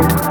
Thank you.